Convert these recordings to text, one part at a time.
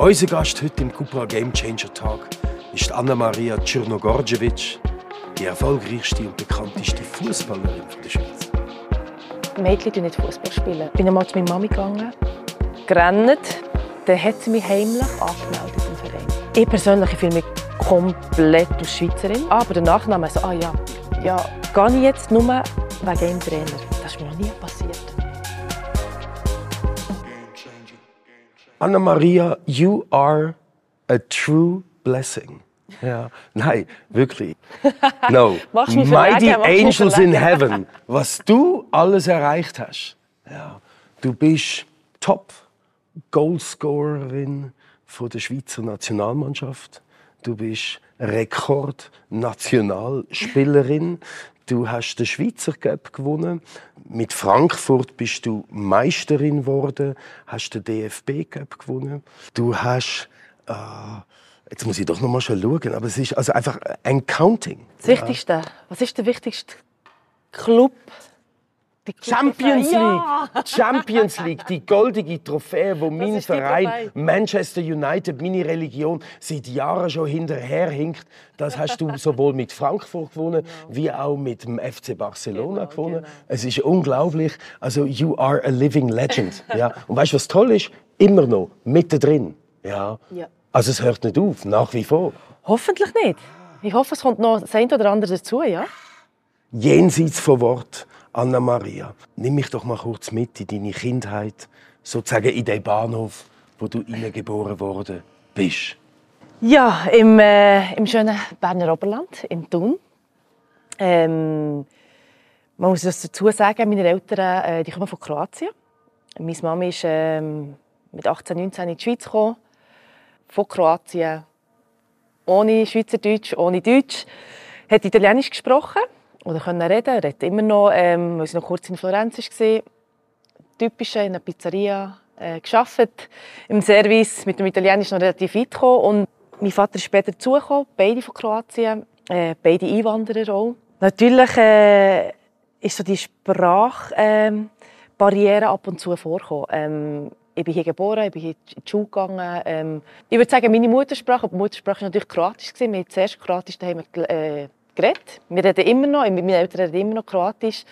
Unser Gast heute im Cupra Game Changer Talk ist Anna-Maria Czernogorjevic, die erfolgreichste und bekannteste Fußballerin der Schweiz. Mädchen spielen nicht Fußball. Spielen. Ich bin einmal zu meiner Mami gegangen, gerannt. Dann hat sie mich heimlich angemeldet im Verein. Ich persönlich fühle mich komplett als Schweizerin. Aber der Nachname so, ah ja, ja, gehe ich jetzt nur wegen dem Trainer. Das ist mir noch nie passiert. Anna-Maria, you are a true blessing. Ja, nein, wirklich. No. Mighty Angels in. Heaven. Was du alles erreicht hast. Ja, du bist Top Goalscorerin von der Schweizer Nationalmannschaft. Du bist Rekord-Nationalspielerin. Du hast den Schweizer Cup gewonnen. Mit Frankfurt bist du Meisterin geworden, hast den DFB Cup gewonnen. Du hast äh, Jetzt muss ich doch noch mal schauen, aber es ist also einfach ein Counting. Das Wichtigste, was ist der wichtigste Club? Die Champions Ja! League, Champions League, die goldige Trophäe, wo mein ist die Verein? Manchester United, meine Religion, seit Jahren schon hinterherhinkt. Das hast du sowohl mit Frankfurt gewonnen, wie auch mit dem FC Barcelona Genau, gewonnen. genau. Es ist unglaublich. Also you are a living legend. Ja. Und weißt du, was toll ist? Immer noch mittendrin. Ja. Ja. Also es hört nicht auf, nach wie vor. Hoffentlich nicht. Ich hoffe, es kommt noch das eine oder andere dazu, ja? jenseits von Wort, Anna-Maria, nimm mich doch mal kurz mit in deine Kindheit, sozusagen in den Bahnhof, wo du hineingeboren worden bist. Ja, im, äh, im schönen Berner Oberland, in Thun. Ähm, man muss das dazu sagen, meine Eltern äh, die kommen von Kroatien. Meine Mama ist ähm, mit 18, 19 in die Schweiz gekommen. Von Kroatien. Ohne Schweizerdeutsch, ohne Deutsch. Hat Italienisch gesprochen oder können reden. Redet immer noch, ähm, weil sie noch kurz in Florenz war. Typisch in einer Pizzeria äh, im Service mit dem Italienisch noch relativ weit gekommen. Und mein Vater ist später dazugekommen, beide von Kroatien, äh, beide Einwanderer auch. Natürlich äh, ist so die Sprachbarriere ähm, Barriere ab und zu vorgekommen. Ähm, ich bin hier geboren, ich bin hier in die Schule gegangen. Ähm, ich würde sagen, meine Muttersprache, aber Muttersprache war natürlich Kroatisch. Wir haben zuerst Kroatisch daheim äh, geredet. Wir reden immer noch, meine Eltern reden immer noch Kroatisch.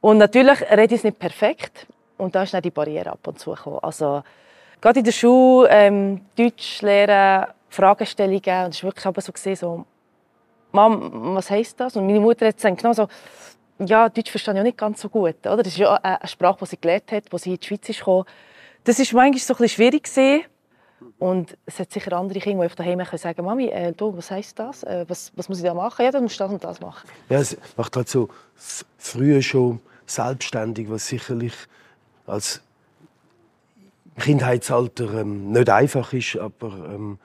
Und natürlich rede ich es nicht perfekt. Und da ist dann die Barriere ab und zu gekommen. Also, gerade in der Schule, ähm, Deutsch lernen, Fragestellungen. Und es war wirklich aber so, gewesen, so Mom, was heisst das? Und meine Mutter hat gesagt, genau so, ja, Deutsch verstehe ich auch nicht ganz so gut. Oder? Das ist ja eine Sprache, die sie gelernt hat, als sie in die Schweiz ist gekommen. Das war manchmal so ein bisschen schwierig. Gewesen. Und es hat sicher andere Kinder, die einfach daheim können sagen Mami, äh, du, was heisst das? Äh, was, was muss ich da machen? Ja, dann musst du das und das machen. Ja, es macht halt so früher schon selbstständig, was sicherlich als Kindheitsalter ähm, nicht einfach ist, aber ähm,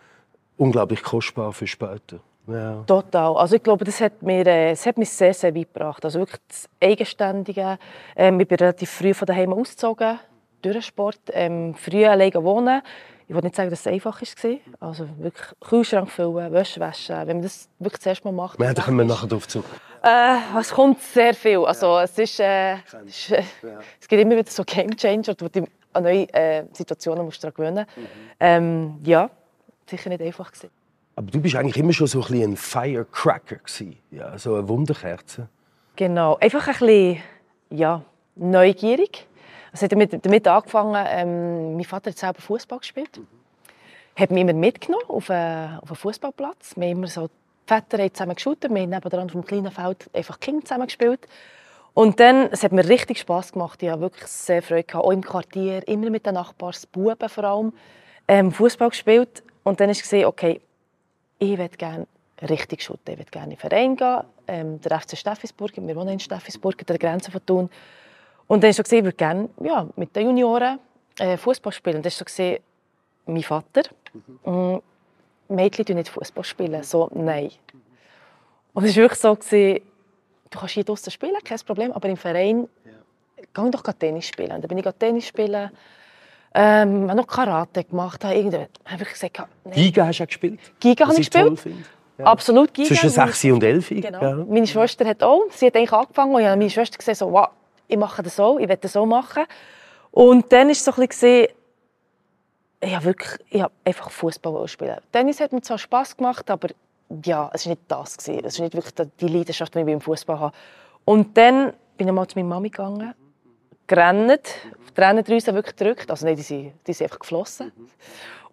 unglaublich kostbar für später. Ja. Total. Also ich glaube, das hat mir, äh, es hat mich sehr, sehr weit gebracht. Also wirklich das Eigenständige. Ähm, ich bin relativ früh von daheim ausgezogen, durch den Sport. Ähm, früh alleine wohnen. Ich will nicht sagen, dass es einfach war. Also wirklich Kühlschrank füllen, Wäsche waschen. Wenn man das wirklich das erste Mal macht. Ja, da kommen wir nachher drauf zurück. Äh, es kommt sehr viel. Also, es, ist, äh, es, ist, äh, es gibt immer wieder so Game Changer, wo du an neue äh, Situationen musst daran gewöhnen musst. Ähm, ja, sicher nicht einfach. Gewesen. Aber du bist eigentlich immer schon so ein, bisschen ein Firecracker gewesen. ja, so eine Wunderkerze. Genau, einfach ein bisschen ja, neugierig. Hat damit, damit angefangen, ähm, mein Vater hat selber Fußball gespielt. Hat mich immer mitgenommen auf einen, auf einen Fußballplatz. Wir haben immer so, die Väter haben zusammen geschaut, wir haben nebenan dem kleinen Feld einfach Kinder zusammen gespielt. Und dann, es hat mir richtig Spass gemacht. Ich habe wirklich sehr Freude gehabt, auch im Quartier, immer mit den Nachbarsbuben vor allem, ähm, Fußball gespielt. Und dann ist gesehen, okay, ich würde gerne richtig shooten. Ich würde gerne in den Verein gehen, ähm, der FC Steffisburg. Wir wohnen in Steffisburg, an der Grenze von Thun. Und dann ist so gesehen, ich würde gerne ja, mit den Junioren äh, Fußball spielen. Und das ist so gesehen, mein Vater. Mm, Mädchen tun nicht Fußball spielen. So, nein. Und es war wirklich so, gewesen, du kannst hier draußen spielen, kein Problem, aber im Verein, geh doch Tennis spielen. Und dann bin ich Tennis spielen, ähm, habe noch Karate gemacht, habe irgendwie, habe ich gesagt, nein. Giga hast du auch gespielt? Giga habe ich gespielt. Ja. Absolut Giga. Zwischen Meine- 6 und 11. Genau. Ja. Meine Schwester hat auch. Sie hat eigentlich angefangen und ich habe meine Schwester gesehen, so, wow, ich mache das so, ich will das so machen. Und dann war es so ein bisschen, ich habe wirklich ich habe einfach Fußball spielen. Tennis hat mir zwar Spass gemacht, aber ja, es war nicht das. Gewesen. Es ist nicht wirklich die Leidenschaft, die ich beim Fußball habe. Und dann bin ich mal zu meiner Mami gegangen, gerannt, die Tränendrüse wirklich gedrückt. Also nein, die sind, die sind einfach geflossen.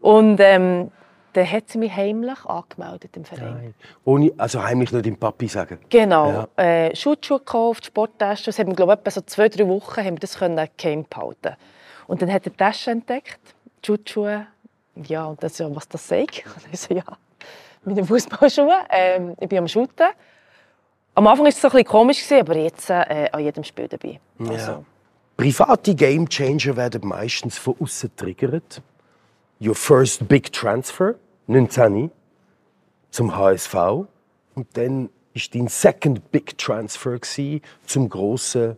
Und ähm, dann hat sie mich heimlich angemeldet im Verein. Nein. Ohne, also heimlich nicht dem Papi sagen? Genau. Ja. Äh, Schutzschuhe gekauft, Sporttasche. Das haben wir, glaube ich, so zwei, drei Wochen haben wir das können geheim behalten. Und dann hat er die Tasche entdeckt, die Schutzschuhe. Ja, und das ja, was das sagt. Und ich so, ja, meine Fußballschuhe. Ähm, ich bin am Shooten. Am Anfang war es so ein bisschen komisch, aber jetzt äh, an jedem Spiel dabei. Ja. Also. Private Gamechanger werden meistens von außen triggert your first big transfer, 19 zum HSV. Und dann war dein second big transfer zum grossen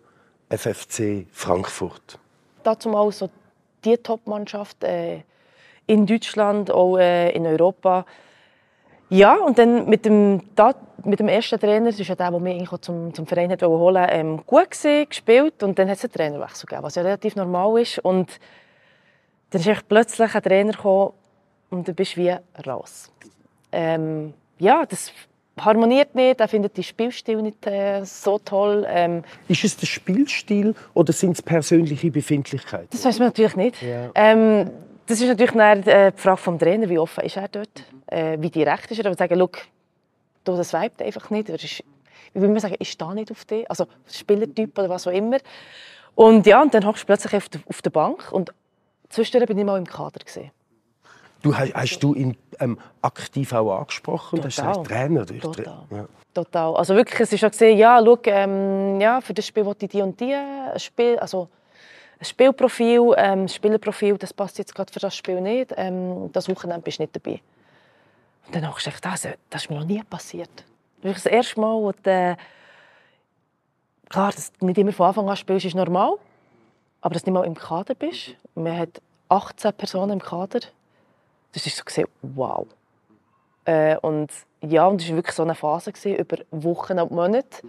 FFC Frankfurt. Dazu mal so die Top-Mannschaft äh, in Deutschland, auch äh, in Europa. Ja, und dann mit dem, da, mit dem ersten Trainer, das ist ja der, der mich zum, zum Verein hat holen ähm, gut gewesen, gespielt. Und dann hat es einen Trainerwechsel gegeben, was ja relativ normal ist. Und dann ist plötzlich ein Trainer gekommen und du bist wie raus. Ähm, ja, das harmoniert nicht, er findet die Spielstil nicht äh, so toll. Ähm, ist es der Spielstil oder sind es persönliche Befindlichkeiten? Das weiß man natürlich nicht. Ja. Ähm, das ist natürlich äh, die Frage vom Trainer, wie offen ist er dort, äh, wie direkt ist er. Aber sagen, Look, du, das vibet einfach nicht. Ist, wie will man sagen, ich stehe nicht auf dich, also Spielertyp oder was auch immer. Und ja, und dann hockst du plötzlich auf der, auf der Bank und Zwischendurch bin ich mal im Kader. Gewesen. Du, hast, hast du ihn ähm, aktiv auch angesprochen? Total. Das heißt, Trainer? Total. Ja. Total. Also wirklich, es ist schon gesehen, ja, schau, ähm, ja, für das Spiel wollte ich die und die ein Spiel, also ein Spielprofil, ähm, Spielerprofil, das passt jetzt gerade für das Spiel nicht. Ähm, das Wochenende bist du nicht dabei. Und dann habe ich gedacht, das, das ist mir noch nie passiert. Das erste Mal, du, äh, klar, dass du nicht immer von Anfang an spielst, ist normal. Aber dass du nicht mal im Kader bist. Man hat 18 Personen im Kader. Das ist so gesehen, wow. Äh, und ja, und es war wirklich so eine Phase gewesen, über Wochen und Monate.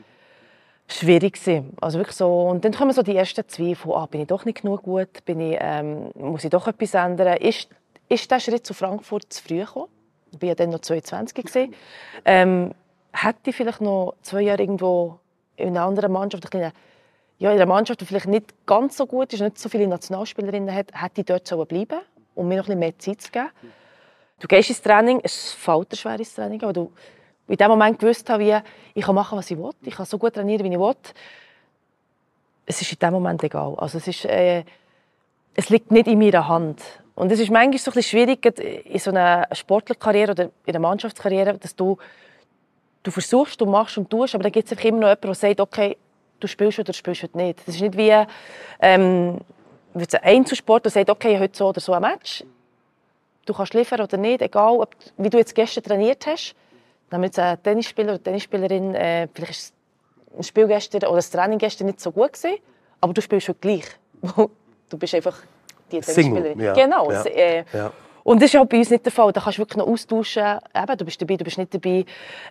Schwierig gewesen. Also wirklich so. Und dann kommen so die ersten Zweifel. Ah, bin ich doch nicht genug gut? Bin ich, ähm, muss ich doch etwas ändern? Ist, ist der Schritt zu Frankfurt zu früh gekommen? Ich war ja dann noch 22. Gewesen. Ähm, hätte ich vielleicht noch zwei Jahre irgendwo in einer anderen Mannschaft eine ja, in einer Mannschaft, die vielleicht nicht ganz so gut ist, nicht so viele Nationalspielerinnen hat, hätte ich dort bleiben um mir noch ein bisschen mehr Zeit zu geben. Du gehst ins Training, es fällt ein schweres Training, aber du in dem Moment gewusst hast, wie ich kann machen, was ich will. Ich kann so gut trainieren, wie ich will. Es ist in dem Moment egal. Also es, ist, äh, es liegt nicht in meiner Hand. Und es ist manchmal so ein bisschen schwierig in so einer Sportlerkarriere oder in einer Mannschaftskarriere, dass du, du versuchst, du machst und tust, aber dann gibt es immer noch jemanden, der sagt, okay, du spielst oder du spielst heute nicht. Das ist nicht wie ähm, ein Einzelsport, der sagt, okay, heute so oder so ein Match. Du kannst liefern oder nicht, egal, ob, wie du jetzt gestern trainiert hast. Dann jetzt ein Tennisspieler oder Tennisspielerin, äh, vielleicht ist ein Spiel gestern oder das Training gestern nicht so gut gewesen, aber du spielst heute gleich. du bist einfach die Tennisspielerin. Ja. Genau. Ja. Äh, ja. Und das ist auch bei uns nicht der Fall. Da kannst du wirklich noch austauschen. Eben, du bist dabei, du bist nicht dabei.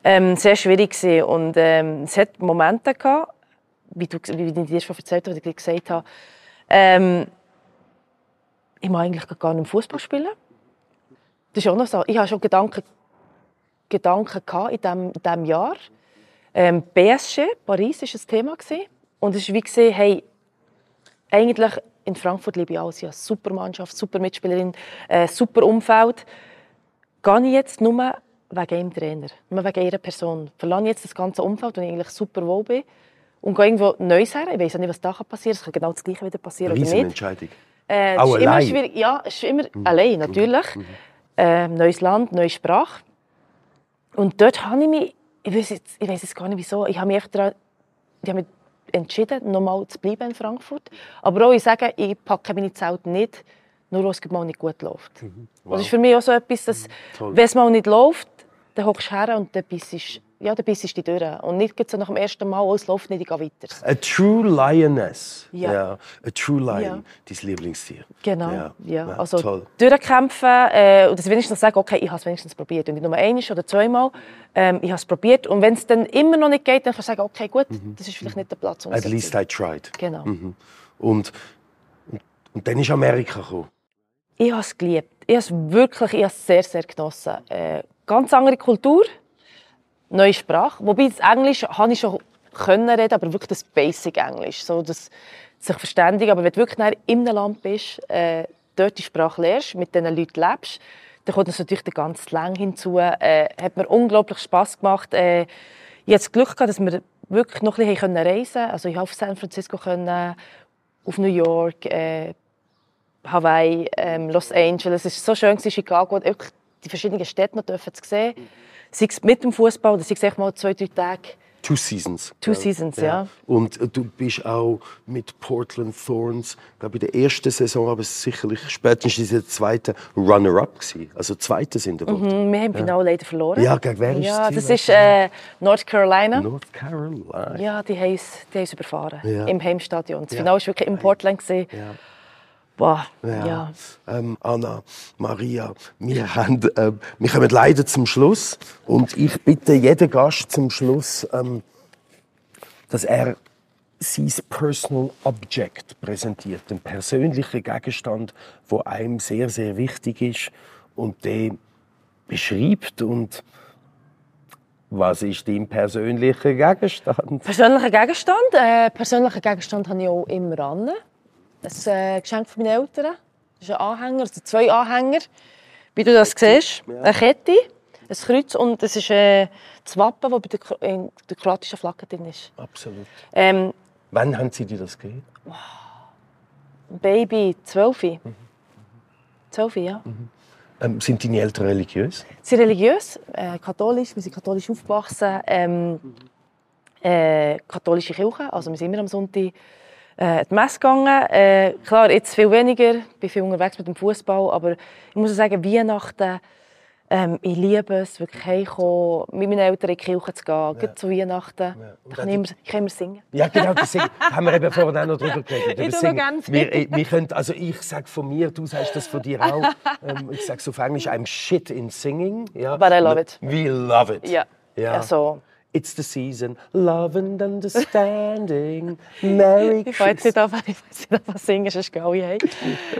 Ähm, sehr schwierig gewesen. Und ähm, es hat Momente gehabt, wie, du, wie ich dir schon erzählt habe, ich gesagt habe, ähm, ich mag eigentlich gar nicht Fußball spielen. Das ist auch noch so. Ich hatte schon Gedanken, Gedanken in diesem, in diesem Jahr. Ähm, BSG, Paris, war ein Thema. Gewesen. Und es war wie, gewesen, hey, eigentlich in Frankfurt liebe ich alles. Ja, super Mannschaft, super Mitspielerin, äh, super Umfeld. Gehe ich jetzt nur wegen einem Trainer, nur wegen ihrer Person. Verlange jetzt das ganze Umfeld, wo ich eigentlich super wohl bin und gehe irgendwo Neues her. Ich weiß nicht, was da passieren kann. Es kann genau das Gleiche wieder passieren Riesen oder nicht. Entscheidung. Äh, Auch ist allein? Immer. Ja, es ist immer mhm. allein, natürlich. Mhm. Äh, neues Land, neue Sprache. Und dort habe ich mich, ich weiß jetzt, ich weiß jetzt gar nicht wieso, ich habe mich, daran, ich habe mich entschieden, nochmal zu bleiben in Frankfurt. Aber auch ich sage, ich packe meine Zelt nicht, nur weil es mal nicht gut läuft. Mhm. Wow. Das ist für mich auch so etwas, dass, mhm. wenn es mal nicht läuft, dann hockst du her und dann bist du ja, dann bist du durch. Und nicht so nach dem ersten Mal, oh, es läuft nicht, ich gehe weiter. A true lioness. Ja. ja. A true lion, ja. dein Lieblingstier. Genau, ja. ja. Also toll. durchkämpfen äh, und das wenigstens sagen, okay, ich habe es wenigstens probiert. Und nicht nur einmal oder zweimal, ähm, ich habe es probiert. Und wenn es dann immer noch nicht geht, dann kannst du sagen, okay, gut, mhm. das ist vielleicht nicht der Platz. At least I tried. Genau. Mhm. Und, und, und dann ist Amerika gekommen. Ich habe es geliebt. ich habe es wirklich ich habe es sehr, sehr genossen. Äh, ganz andere Kultur, neue Sprache. Wobei das Englisch habe ich schon können reden, aber wirklich das Basic Englisch. So, das sich verständigen. Aber wenn du wirklich in einem Land bist, äh, dort die Sprache lernst, mit diesen Leuten lebst, dann kommt natürlich der ganze Slang hinzu. Äh, hat mir unglaublich Spass gemacht. Äh, ich hatte das Glück gehabt, dass wir wirklich noch ein bisschen reisen konnten. Also ich habe auf San Francisco können, auf New York, äh, Hawaii, ähm, Los Angeles. Es war so schön, Chicago, wirklich die verschiedenen Städte noch dürfen zu sehen. Sei es mit dem Fußball oder sei es mal zwei, drei Tage Two Seasons. Two Seasons, ja. ja. Und äh, du bist auch mit Portland Thorns, glaube ich, in der ersten Saison, aber sicherlich spätestens in der zweiten Runner-up gewesen. Also Zweite sind wir. Mhm, wir haben ja. Finale leider verloren. Ja, gegen wer ist ja, das? ist äh, North Carolina. North Carolina. Ja, die haben es überfahren. Ja. Im Heimstadion. Das Finale war wirklich in Portland. Gewesen. Ja. Boah, ja. ja. Ähm, Anna, Maria, wir, haben, äh, wir kommen leider zum Schluss. Und ich bitte jeden Gast zum Schluss, ähm, dass er sein Personal Object präsentiert. Ein persönlicher Gegenstand, der einem sehr, sehr wichtig ist und den beschreibt. Und was ist dein persönlicher Gegenstand? Persönlicher Gegenstand? Äh, persönlicher Gegenstand habe ich auch immer an ein äh, Geschenk von meinen Eltern. Das ist ein Anhänger, also zwei Anhänger. Wie du das siehst, eine Kette, ein Kreuz und es ist äh, das Wappen, das bei der, in der kroatischen Flagge drin ist. Absolut. Ähm, Wann haben Sie dir das gegeben? Baby, zwölf. Mhm. Zwölf, ja. Mhm. Ähm, sind deine Eltern religiös? Sie sind religiös, äh, katholisch. Wir sind katholisch aufgewachsen. Ähm, äh, katholische Kirche, also wir sind immer am Sonntag äh, die Messe gegangen. Äh, klar, jetzt viel weniger, ich bin viel unterwegs mit dem Fußball, aber ich muss sagen, Weihnachten, ähm, ich liebe es, wirklich heimkommen, mit meinen Eltern in die Kirche zu gehen, ja. zu Weihnachten. Ja. Da kann ich, immer, ich kann immer singen. Ja, genau, das singen. haben wir eben vorhin auch noch drüber geredet. ich singen. Ganz wir, äh, wir können, also ich sage von mir, du sagst das von dir auch. ähm, ich sage es auf Englisch, I'm shit in singing. Ja. But I love it. We love it. Ja. ja. Also, It's the season, love and understanding, Merry Christmas. Ich weiß nicht, ob ich was singen, sonst gehe ich heim.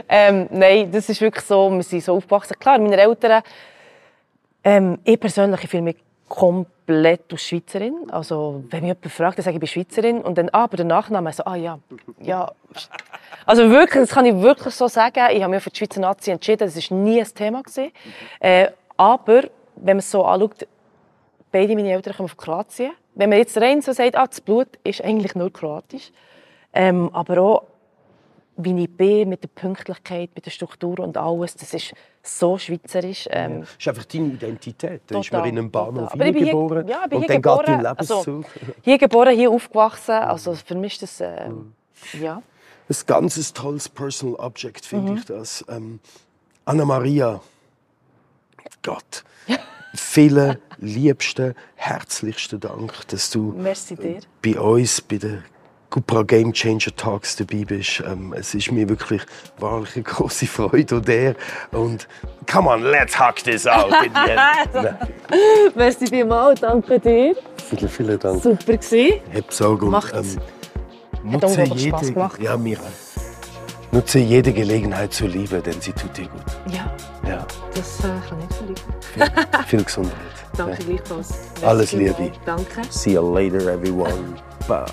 ähm, Nein, das ist wirklich so, wir sind so aufgewachsen. Klar, meine Eltern, ähm, ich persönlich fühle mich komplett als Schweizerin. Also, wenn mich jemand fragt, dann sage ich, ich bin Schweizerin. Und dann, ah, aber der Nachname, so, ah ja, ja. Also wirklich, das kann ich wirklich so sagen. Ich habe mich für die Schweizer Nazi entschieden, das war nie ein Thema. Äh, aber, wenn man es so anschaut, beide meine Eltern kommen von Kroatien. Wenn man jetzt rein so sagt, ah, das Blut ist eigentlich nur kroatisch. Ähm, aber auch, wie ich bin, mit der Pünktlichkeit, mit der Struktur und alles, das ist so schweizerisch. Ähm. Das ist einfach deine Identität. Da ist man in einem Bahnhof hier geboren ja, bin und hier dann geboren, geht dein Lebenszug. Also, hier geboren, hier aufgewachsen. Also für mich ist das, äh, mhm. ja. Ein ganz tolles Personal Object, finde mhm. ich das. Ähm, Anna Maria, Gott. vielen liebsten, herzlichsten Dank, dass du bei uns, bei den Cupra Game Changer Talks dabei bist. Ähm, es ist mir wirklich wahrlich eine große Freude und der und come on, let's hack this out. Merci vielmals, danke dir. Vielen, vielen Dank. Super gewesen. Hab Sorge und ähm, nutze jede, ja, mir Nutze jede Gelegenheit zur Liebe, denn sie tut dir gut. Ja. ja. Das äh, kann ich verlieren. Viel, Gesundheit. Danke gleichfalls. Alles Liebe. Danke. See you later, everyone. Bye.